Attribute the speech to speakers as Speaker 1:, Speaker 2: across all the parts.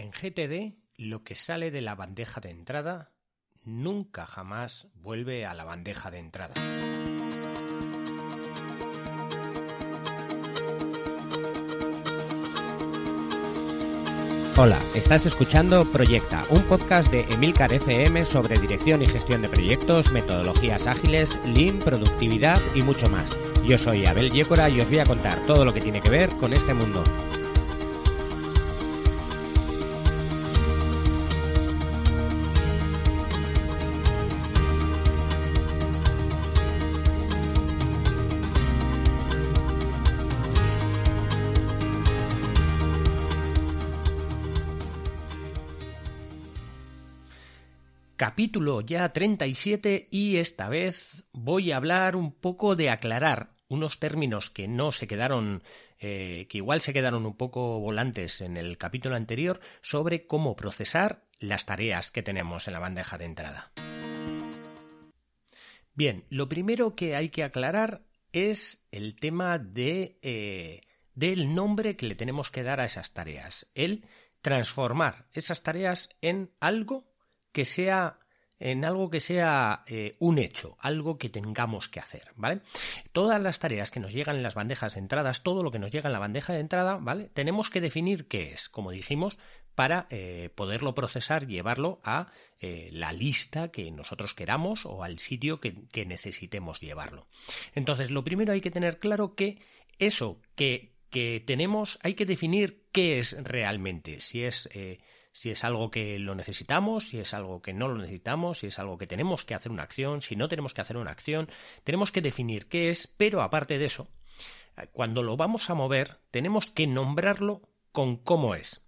Speaker 1: En GTD, lo que sale de la bandeja de entrada nunca jamás vuelve a la bandeja de entrada. Hola, estás escuchando Proyecta, un podcast de Emilcar FM sobre dirección y gestión de proyectos, metodologías ágiles, Lean, productividad y mucho más. Yo soy Abel Yécora y os voy a contar todo lo que tiene que ver con este mundo. Capítulo ya 37 y esta vez voy a hablar un poco de aclarar unos términos que no se quedaron, eh, que igual se quedaron un poco volantes en el capítulo anterior sobre cómo procesar las tareas que tenemos en la bandeja de entrada. Bien, lo primero que hay que aclarar es el tema de, eh, del nombre que le tenemos que dar a esas tareas, el transformar esas tareas en algo que sea en algo que sea eh, un hecho, algo que tengamos que hacer, ¿vale? Todas las tareas que nos llegan en las bandejas de entradas, todo lo que nos llega en la bandeja de entrada, ¿vale? Tenemos que definir qué es, como dijimos, para eh, poderlo procesar, llevarlo a eh, la lista que nosotros queramos o al sitio que, que, necesitemos llevarlo. Entonces, lo primero hay que tener claro que eso que, que tenemos hay que definir qué es realmente, si es si es algo que lo necesitamos, si es algo que no lo necesitamos, si es algo que tenemos que hacer una acción, si no tenemos que hacer una acción, tenemos que definir qué es, pero aparte de eso, cuando lo vamos a mover, tenemos que nombrarlo con cómo es.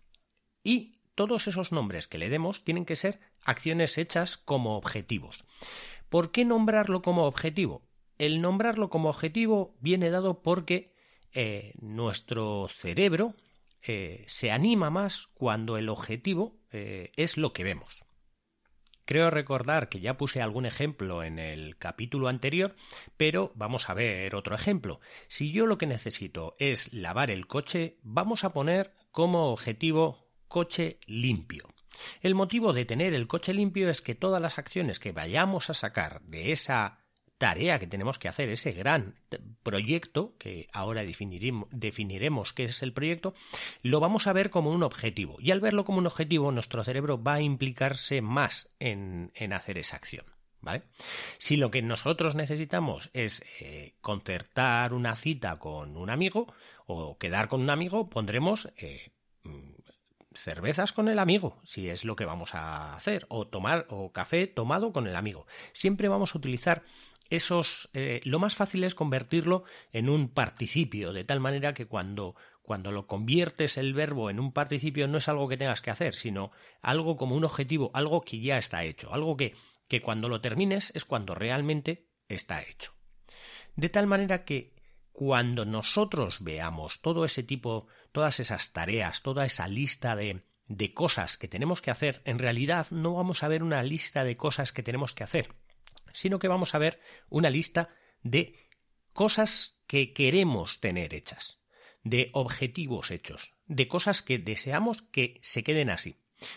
Speaker 1: Y todos esos nombres que le demos tienen que ser acciones hechas como objetivos. ¿Por qué nombrarlo como objetivo? El nombrarlo como objetivo viene dado porque eh, nuestro cerebro, eh, se anima más cuando el objetivo eh, es lo que vemos. Creo recordar que ya puse algún ejemplo en el capítulo anterior, pero vamos a ver otro ejemplo. Si yo lo que necesito es lavar el coche, vamos a poner como objetivo coche limpio. El motivo de tener el coche limpio es que todas las acciones que vayamos a sacar de esa tarea que tenemos que hacer, ese gran proyecto, que ahora definiremos, definiremos qué es el proyecto, lo vamos a ver como un objetivo. Y al verlo como un objetivo, nuestro cerebro va a implicarse más en, hacer esa acción. ¿Vale? Si lo que nosotros necesitamos es eh, concertar una cita con un amigo o quedar con un amigo, pondremos eh, cervezas con el amigo, si es lo que vamos a hacer, o tomar o café tomado con el amigo. Siempre vamos a utilizar esos, eh, lo más fácil es convertirlo en un participio, de tal manera que cuando, cuando lo conviertes el verbo en un participio no es algo que tengas que hacer, sino algo como un objetivo, algo que ya está hecho, algo que, que cuando lo termines es cuando realmente está hecho. De tal manera que cuando nosotros veamos todo ese tipo, todas esas tareas, toda esa lista de, de cosas que tenemos que hacer, en realidad no vamos a ver una lista de cosas que tenemos que hacer, sino que vamos a ver una lista de cosas que queremos tener hechas, de objetivos hechos, de cosas que deseamos que se queden así.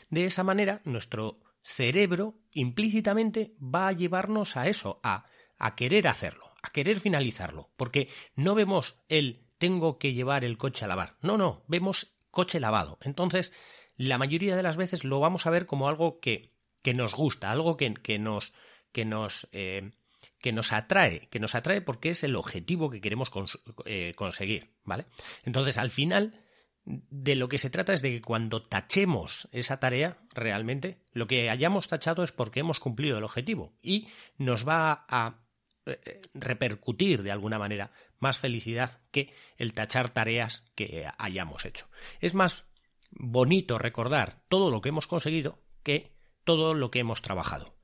Speaker 1: De esa manera, nuestro cerebro implícitamente va a llevarnos a eso, a, a querer hacerlo, a querer finalizarlo, porque no vemos el tengo que llevar el coche a lavar, no, no, vemos coche lavado. Entonces, la mayoría de las veces lo vamos a ver como algo que, que nos gusta, algo que, que nos, que nos, eh, que nos atrae, que nos atrae porque es el objetivo que queremos eh, conseguir, ¿vale? Entonces, al final, de lo que se trata es de que cuando tachemos esa tarea, realmente, lo que hayamos tachado es porque hemos cumplido el objetivo y nos va a eh, repercutir de alguna manera más felicidad que el tachar tareas que hayamos hecho. Es más bonito recordar todo lo que hemos conseguido que todo lo que hemos trabajado.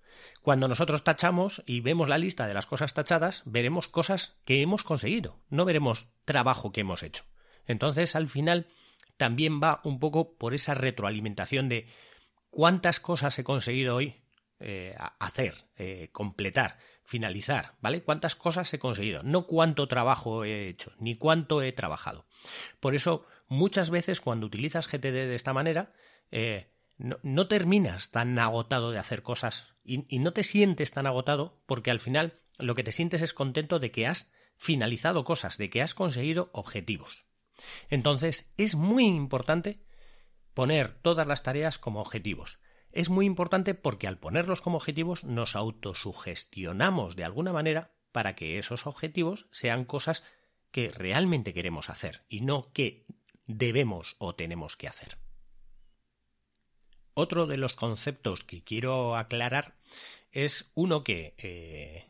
Speaker 1: Cuando nosotros tachamos y vemos la lista de las cosas tachadas, veremos cosas que hemos conseguido, no veremos trabajo que hemos hecho. Entonces, al final, también va un poco por esa retroalimentación de cuántas cosas he conseguido hoy eh, hacer, eh, completar, finalizar, ¿vale? ¿Cuántas cosas he conseguido? No cuánto trabajo he hecho, ni cuánto he trabajado. Por eso, muchas veces cuando utilizas GTD de esta manera, eh, no, terminas tan agotado de hacer cosas y, no te sientes tan agotado porque al final lo que te sientes es contento de que has finalizado cosas, de que has conseguido objetivos. Entonces es muy importante poner todas las tareas como objetivos. Es muy importante porque al ponerlos como objetivos nos autosugestionamos de alguna manera para que esos objetivos sean cosas que realmente queremos hacer y no que debemos o tenemos que hacer. Otro de los conceptos que quiero aclarar es uno que, eh,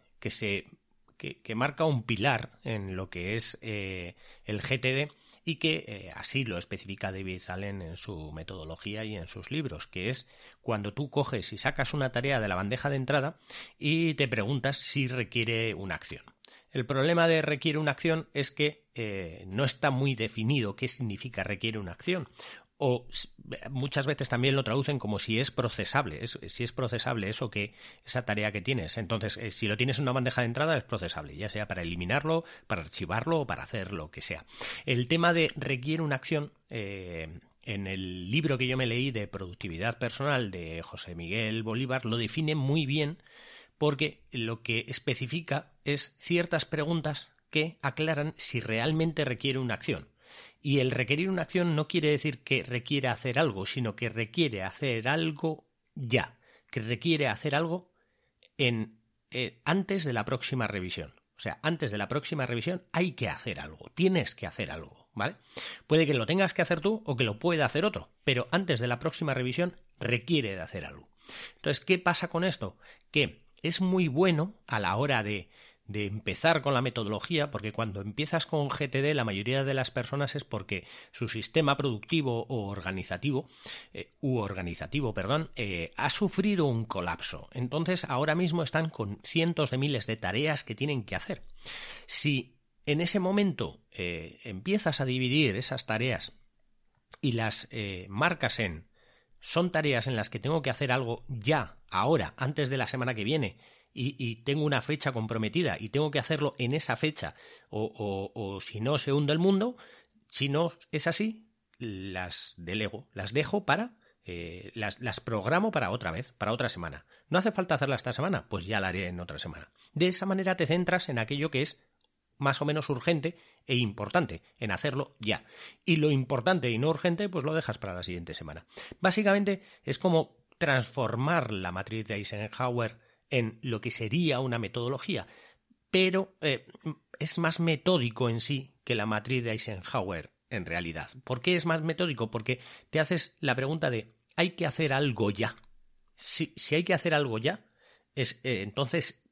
Speaker 1: que marca un pilar en lo que es eh, el GTD y que eh, así lo especifica David Allen en su metodología y en sus libros, que es cuando tú coges y sacas una tarea de la bandeja de entrada y te preguntas si requiere una acción. El problema de requiere una acción es que no está muy definido qué significa requiere una acción o muchas veces también lo traducen como si es procesable, si es procesable eso que esa tarea que tienes. Entonces, eh, si lo tienes en una bandeja de entrada es procesable, ya sea para eliminarlo, para archivarlo o para hacer lo que sea. El tema de requiere una acción eh, en el libro que yo me leí de productividad personal de José Miguel Bolívar lo define muy bien porque lo que especifica es ciertas preguntas que aclaran si realmente requiere una acción. Y el requerir una acción no quiere decir que requiere hacer algo, sino que requiere hacer algo ya, que requiere hacer algo en, eh, antes de la próxima revisión. O sea, antes de la próxima revisión hay que hacer algo, tienes que hacer algo, ¿vale? Puede que lo tengas que hacer tú o que lo pueda hacer otro, pero antes de la próxima revisión requiere de hacer algo. Entonces, ¿qué pasa con esto? Que es muy bueno a la hora de de empezar con la metodología, porque cuando empiezas con GTD la mayoría de las personas es porque su sistema productivo o organizativo, eh, u organizativo, perdón, eh, ha sufrido un colapso. Entonces ahora mismo están con cientos de miles de tareas que tienen que hacer. Si en ese momento eh, empiezas a dividir esas tareas y las marcas en son tareas en las que tengo que hacer algo ya, ahora, antes de la semana que viene, y, tengo una fecha comprometida y tengo que hacerlo en esa fecha o, o, si no se hunde el mundo, si no es así, las delego, las dejo para eh, las, las, programo para otra vez, para otra semana. ¿No hace falta hacerla esta semana? Pues ya la haré en otra semana. De esa manera te centras en aquello que es más o menos urgente e importante, en hacerlo ya. Y lo importante y no urgente, pues lo dejas para la siguiente semana. Básicamente es como transformar la matriz de Eisenhower en lo que sería una metodología, pero eh, es más metódico en sí que la matriz de Eisenhower en realidad. ¿Por qué es más metódico? Porque te haces la pregunta de ¿hay que hacer algo ya? Si, si hay que hacer algo ya, es, eh, entonces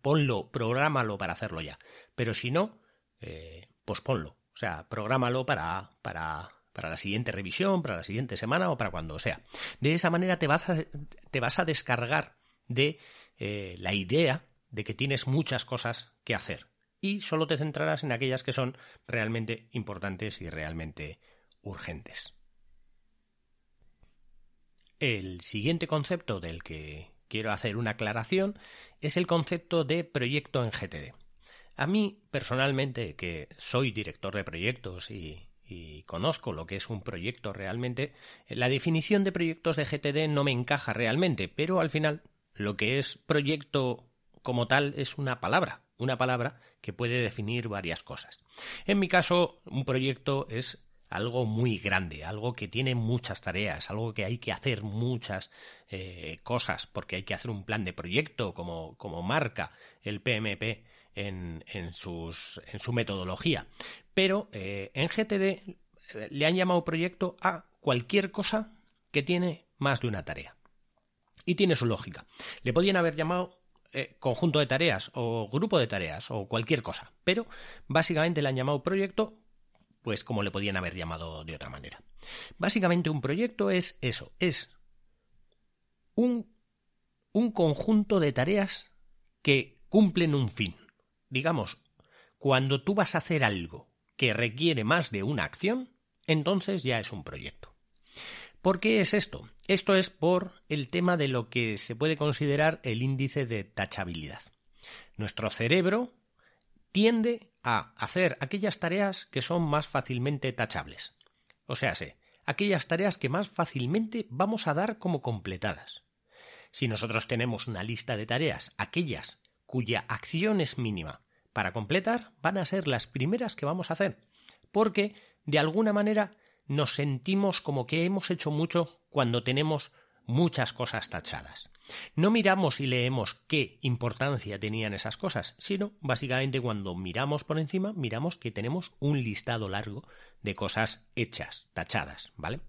Speaker 1: ponlo, prográmalo para hacerlo ya. Pero si no, eh, pues ponlo. O sea, prográmalo para, para, para la siguiente revisión, para la siguiente semana o para cuando sea. De esa manera te vas te vas a descargar de eh, la idea de que tienes muchas cosas que hacer y solo te centrarás en aquellas que son realmente importantes y realmente urgentes. El siguiente concepto del que quiero hacer una aclaración es el concepto de proyecto en GTD. A mí, personalmente, que soy director de proyectos y, y, conozco lo que es un proyecto realmente, la definición de proyectos de GTD no me encaja realmente, pero al final lo que es proyecto como tal es una palabra, una palabra que puede definir varias cosas. En mi caso, un proyecto es algo muy grande, algo que tiene muchas tareas, algo que hay que hacer muchas eh, cosas, porque hay que hacer un plan de proyecto, como, como marca el PMP en, en, sus, en su metodología. Pero eh, en GTD eh, le han llamado proyecto a cualquier cosa que tiene más de una tarea y tiene su lógica. Le podían haber llamado eh, conjunto de tareas o grupo de tareas o cualquier cosa, pero básicamente le han llamado proyecto pues como le podían haber llamado de otra manera. Básicamente un proyecto es eso, es un, un conjunto de tareas que cumplen un fin. Digamos, cuando tú vas a hacer algo que requiere más de una acción, entonces ya es un proyecto. ¿Por qué es esto? Esto es por el tema de lo que se puede considerar el índice de tachabilidad. Nuestro cerebro tiende a hacer aquellas tareas que son más fácilmente tachables. O sea, aquellas tareas que más fácilmente vamos a dar como completadas. Si nosotros tenemos una lista de tareas, aquellas cuya acción es mínima para completar, van a ser las primeras que vamos a hacer, porque de alguna manera nos sentimos como que hemos hecho mucho cuando tenemos muchas cosas tachadas. No miramos y leemos qué importancia tenían esas cosas, sino básicamente cuando miramos por encima, miramos que tenemos un listado largo de cosas hechas, tachadas, ¿vale?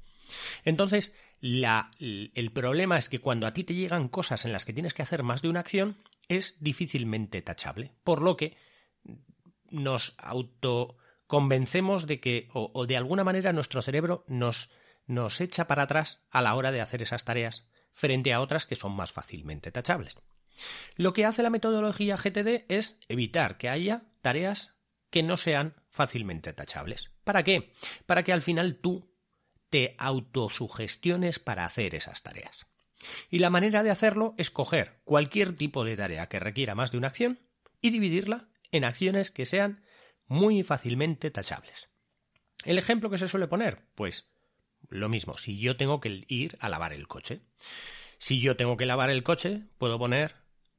Speaker 1: Entonces, el problema es que cuando a ti te llegan cosas en las que tienes que hacer más de una acción, es difícilmente tachable, por lo que nos autoconvencemos de que, o, o de alguna manera nuestro cerebro nos, nos echa para atrás a la hora de hacer esas tareas frente a otras que son más fácilmente tachables. Lo que hace la metodología GTD es evitar que haya tareas que no sean fácilmente tachables. ¿Para qué? Para que al final tú te autosugestiones para hacer esas tareas. Y la manera de hacerlo es coger cualquier tipo de tarea que requiera más de una acción y dividirla en acciones que sean muy fácilmente tachables. ¿El ejemplo que se suele poner? Pues lo mismo, si yo tengo que ir a lavar el coche. Si yo tengo que lavar el coche, puedo poner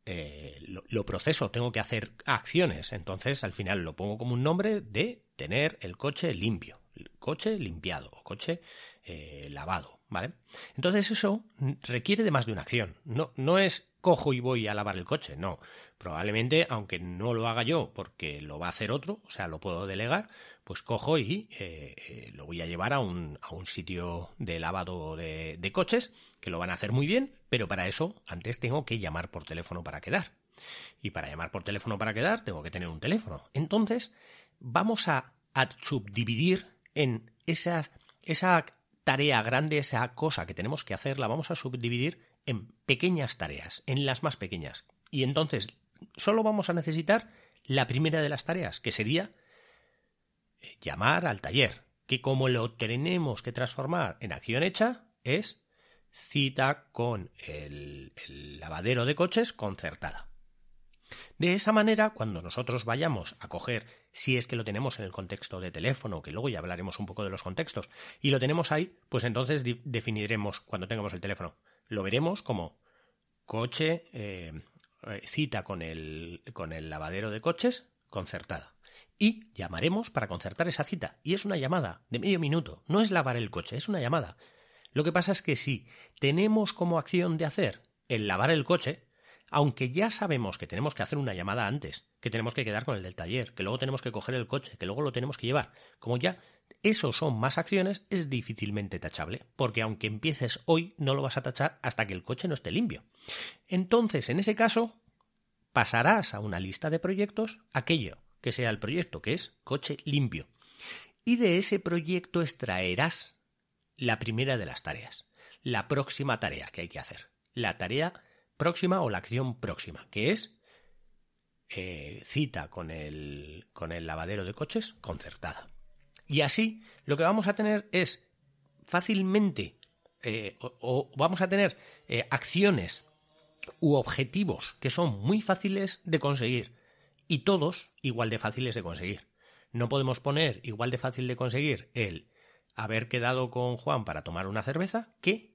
Speaker 1: eh, lo, proceso, tengo que hacer acciones. Entonces, al final lo pongo como un nombre de tener el coche limpio, coche limpiado o coche eh, lavado, ¿vale? Entonces eso requiere de más de una acción. No, no es cojo y voy a lavar el coche, no. Probablemente, aunque no lo haga yo porque lo va a hacer otro, o sea, lo puedo delegar, pues cojo y eh, eh, lo voy a llevar a un, a un sitio de lavado de, de, coches, que lo van a hacer muy bien, pero para eso antes tengo que llamar por teléfono para quedar. Y para llamar por teléfono para quedar tengo que tener un teléfono. Entonces, vamos a, subdividir en esa tarea grande, esa cosa que tenemos que hacer, la vamos a subdividir en pequeñas tareas, en las más pequeñas. Y entonces solo vamos a necesitar la primera de las tareas, que sería llamar al taller, que como lo tenemos que transformar en acción hecha, es cita con el, lavadero de coches concertada. De esa manera, cuando nosotros vayamos a coger, si es que lo tenemos en el contexto de teléfono, que luego ya hablaremos un poco de los contextos, y lo tenemos ahí, pues entonces definiremos cuando tengamos el teléfono. Lo veremos como coche, eh, eh, cita con el, con el lavadero de coches concertada y llamaremos para concertar esa cita. Y es una llamada de medio minuto, no es lavar el coche, es una llamada. Lo que pasa es que si tenemos como acción de hacer el lavar el coche, aunque ya sabemos que tenemos que hacer una llamada antes, que tenemos que quedar con el del taller, que luego tenemos que coger el coche, que luego lo tenemos que llevar, como ya esos son más acciones, es difícilmente tachable, porque aunque empieces hoy, no lo vas a tachar hasta que el coche no esté limpio. Entonces, en ese caso, pasarás a una lista de proyectos aquello que sea el proyecto, que es coche limpio. Y de ese proyecto extraerás la primera de las tareas, la próxima tarea que hay que hacer, la tarea próxima o la acción próxima, que es eh, cita con el, con el lavadero de coches concertada. Y así lo que vamos a tener es fácilmente eh, o, vamos a tener eh, acciones u objetivos que son muy fáciles de conseguir y todos igual de fáciles de conseguir. No podemos poner igual de fácil de conseguir el haber quedado con Juan para tomar una cerveza que,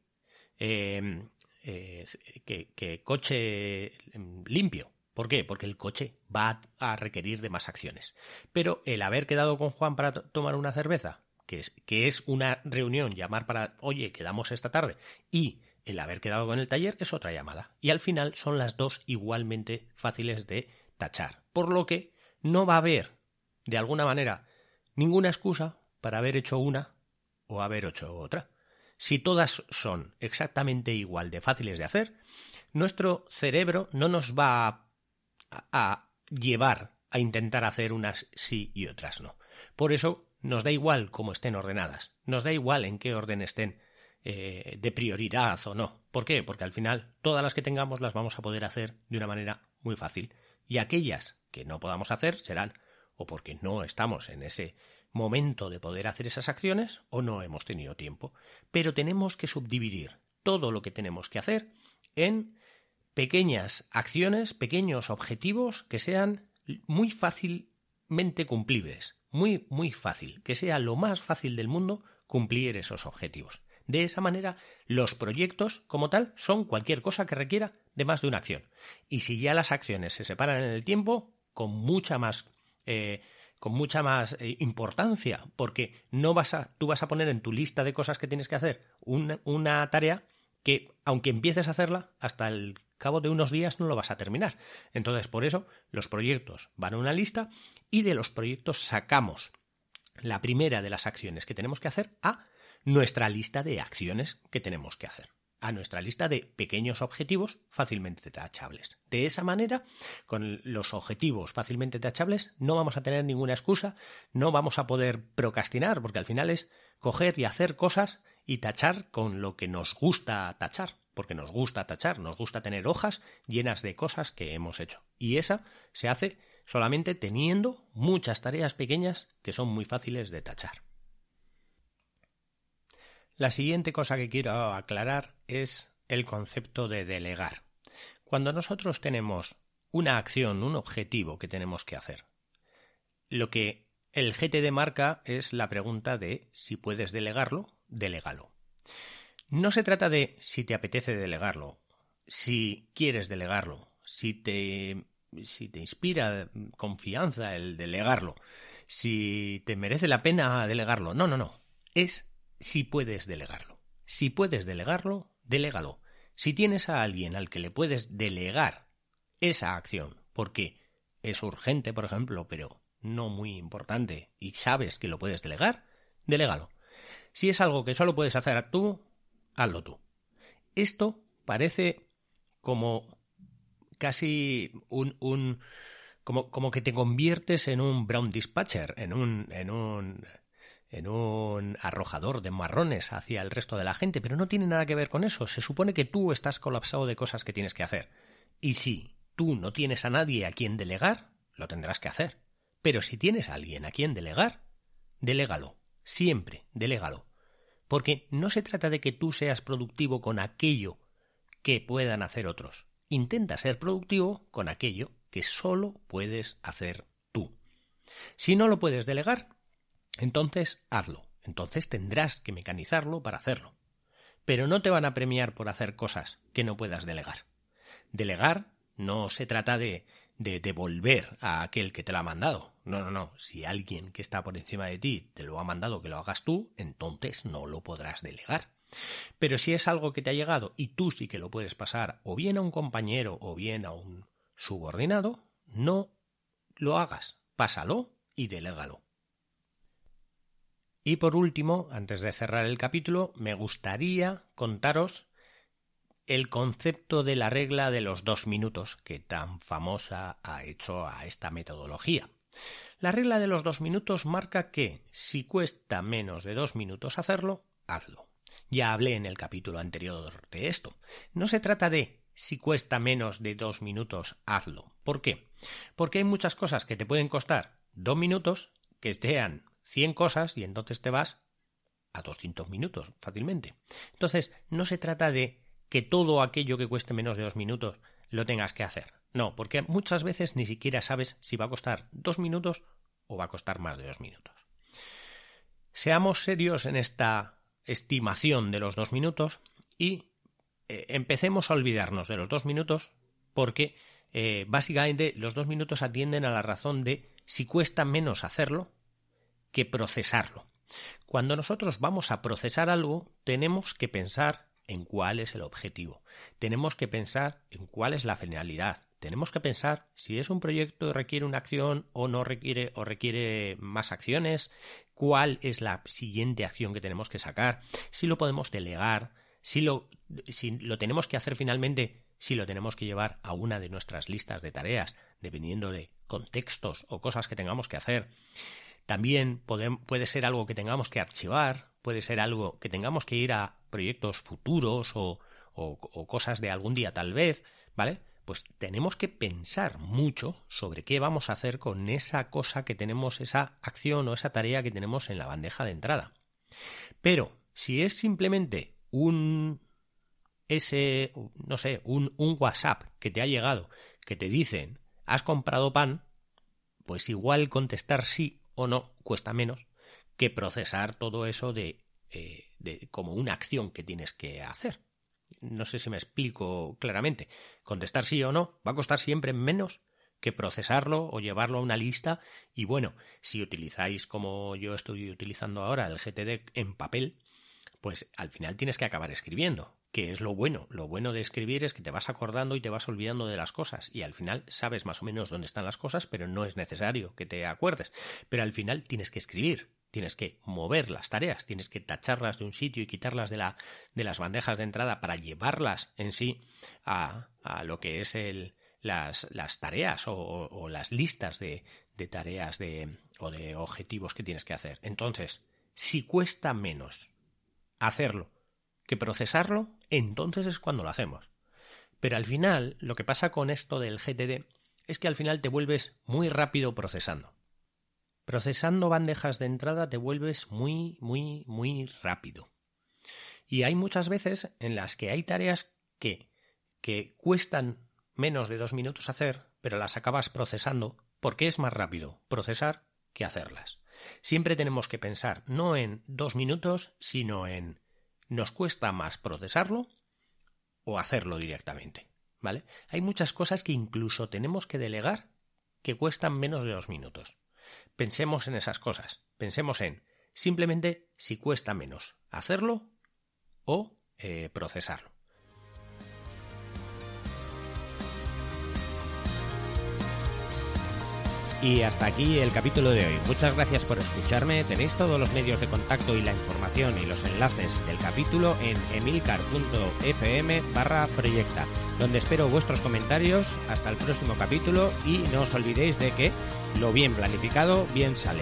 Speaker 1: eh, que, coche em, limpio. ¿Por qué? Porque el coche va a requerir de más acciones. Pero el haber quedado con Juan para tomar una cerveza, que es, que es una reunión, llamar para, oye, quedamos esta tarde, y el haber quedado con el taller es otra llamada. Y al final son las dos igualmente fáciles de tachar. Por lo que no va a haber, de alguna manera, ninguna excusa para haber hecho una o haber hecho otra. Si todas son exactamente igual de fáciles de hacer, nuestro cerebro no nos va a, a llevar a intentar hacer unas sí y otras no. Por eso nos da igual cómo estén ordenadas, nos da igual en qué orden estén eh, de prioridad o no. ¿Por qué? Porque al final todas las que tengamos las vamos a poder hacer de una manera muy fácil y aquellas que no podamos hacer serán o porque no estamos en ese momento de poder hacer esas acciones o no hemos tenido tiempo. Pero tenemos que subdividir todo lo que tenemos que hacer en pequeñas acciones, pequeños objetivos que sean muy fácilmente cumplibles, muy, muy fácil, que sea lo más fácil del mundo cumplir esos objetivos. De esa manera, los proyectos, como tal, son cualquier cosa que requiera de más de una acción. Y si ya las acciones se separan en el tiempo, con mucha más eh, con mucha más eh, importancia, porque no vas a, tú vas a poner en tu lista de cosas que tienes que hacer una, una tarea que, aunque empieces a hacerla, hasta el cabo de unos días no lo vas a terminar. Entonces, por eso, los proyectos van a una lista y de los proyectos sacamos la primera de las acciones que tenemos que hacer a nuestra lista de acciones que tenemos que hacer a nuestra lista de pequeños objetivos fácilmente tachables. De esa manera, con los objetivos fácilmente tachables, no vamos a tener ninguna excusa, no vamos a poder procrastinar, porque al final es coger y hacer cosas y tachar con lo que nos gusta tachar, porque nos gusta tachar, nos gusta tener hojas llenas de cosas que hemos hecho. Y esa se hace solamente teniendo muchas tareas pequeñas que son muy fáciles de tachar. La siguiente cosa que quiero aclarar es el concepto de delegar. Cuando nosotros tenemos una acción, un objetivo que tenemos que hacer, lo que el GTD marca es la pregunta de si puedes delegarlo, delégalo. No se trata de si te apetece delegarlo, si quieres delegarlo, si te, si te inspira confianza el delegarlo, si te merece la pena delegarlo. No, no, no. Es si puedes delegarlo. Si puedes delegarlo, delégalo. Si tienes a alguien al que le puedes delegar esa acción, porque es urgente, por ejemplo, pero no muy importante, y sabes que lo puedes delegar, delégalo. Si es algo que solo puedes hacer tú, hazlo tú. Esto parece como casi un, un como, como que te conviertes en un brown dispatcher, en un, en un en un arrojador de marrones hacia el resto de la gente, pero no tiene nada que ver con eso. Se supone que tú estás colapsado de cosas que tienes que hacer. Y si tú no tienes a nadie a quien delegar, lo tendrás que hacer. Pero si tienes a alguien a quien delegar, delégalo. Siempre, delégalo. Porque no se trata de que tú seas productivo con aquello que puedan hacer otros. Intenta ser productivo con aquello que solo puedes hacer tú. Si no lo puedes delegar, entonces hazlo. Entonces tendrás que mecanizarlo para hacerlo. Pero no te van a premiar por hacer cosas que no puedas delegar. Delegar no se trata de, de devolver a aquel que te lo ha mandado. No, no, no. Si alguien que está por encima de ti te lo ha mandado que lo hagas tú, entonces no lo podrás delegar. Pero si es algo que te ha llegado y tú sí que lo puedes pasar o bien a un compañero o bien a un subordinado, no lo hagas. Pásalo y delégalo. Y por último, antes de cerrar el capítulo, me gustaría contaros el concepto de la regla de los dos minutos que tan famosa ha hecho a esta metodología. La regla de los dos minutos marca que si cuesta menos de dos minutos hacerlo, hazlo. Ya hablé en el capítulo anterior de esto. No se trata de si cuesta menos de dos minutos, hazlo. ¿Por qué? Porque hay muchas cosas que te pueden costar dos minutos que sean 100 cosas y entonces te vas a 200 minutos fácilmente. Entonces, no se trata de que todo aquello que cueste menos de dos minutos lo tengas que hacer. No, porque muchas veces ni siquiera sabes si va a costar dos minutos o va a costar más de dos minutos. Seamos serios en esta estimación de los dos minutos y eh, empecemos a olvidarnos de los dos minutos porque eh, básicamente los dos minutos atienden a la razón de si cuesta menos hacerlo, que procesarlo. Cuando nosotros vamos a procesar algo, tenemos que pensar en cuál es el objetivo. Tenemos que pensar en cuál es la finalidad. Tenemos que pensar si es un proyecto que requiere una acción o no requiere o requiere más acciones, cuál es la siguiente acción que tenemos que sacar, si lo podemos delegar, si lo, si lo tenemos que hacer finalmente, si lo tenemos que llevar a una de nuestras listas de tareas, dependiendo de contextos o cosas que tengamos que hacer. También puede, ser algo que tengamos que archivar, puede ser algo que tengamos que ir a proyectos futuros o, o, cosas de algún día tal vez, ¿vale? Pues tenemos que pensar mucho sobre qué vamos a hacer con esa cosa que tenemos, esa acción o esa tarea que tenemos en la bandeja de entrada. Pero si es simplemente un ese, no sé, un, un WhatsApp que te ha llegado que te dicen has comprado pan, pues igual contestar sí o no cuesta menos que procesar todo eso de eh, como una acción que tienes que hacer. No sé si me explico claramente. Contestar sí o no va a costar siempre menos que procesarlo o llevarlo a una lista y bueno, si utilizáis como yo estoy utilizando ahora el GTD en papel, pues al final tienes que acabar escribiendo, que es lo bueno. Lo bueno de escribir es que te vas acordando y te vas olvidando de las cosas y al final sabes más o menos dónde están las cosas, pero no es necesario que te acuerdes. Pero al final tienes que escribir, tienes que mover las tareas, tienes que tacharlas de un sitio y quitarlas de, la, de las bandejas de entrada para llevarlas en sí a, lo que es el, las, tareas o, las listas de, tareas o de objetivos que tienes que hacer. Entonces, si cuesta menos hacerlo que procesarlo, entonces es cuando lo hacemos. Pero al final, lo que pasa con esto del GTD es que al final te vuelves muy rápido procesando. Procesando bandejas de entrada te vuelves muy, muy, muy rápido. Y hay muchas veces en las que hay tareas que, que cuestan menos de dos minutos hacer, pero las acabas procesando porque es más rápido procesar que hacerlas. Siempre tenemos que pensar no en dos minutos, sino en nos cuesta más procesarlo o hacerlo directamente. ¿Vale? Hay muchas cosas que incluso tenemos que delegar que cuestan menos de dos minutos. Pensemos en esas cosas. Pensemos en simplemente si cuesta menos hacerlo o eh, procesarlo. Y hasta aquí el capítulo de hoy. Muchas gracias por escucharme. Tenéis todos los medios de contacto y la información y los enlaces del capítulo en emilcar.fm barra proyecta, donde espero vuestros comentarios. Hasta el próximo capítulo y no os olvidéis de que lo bien planificado bien sale.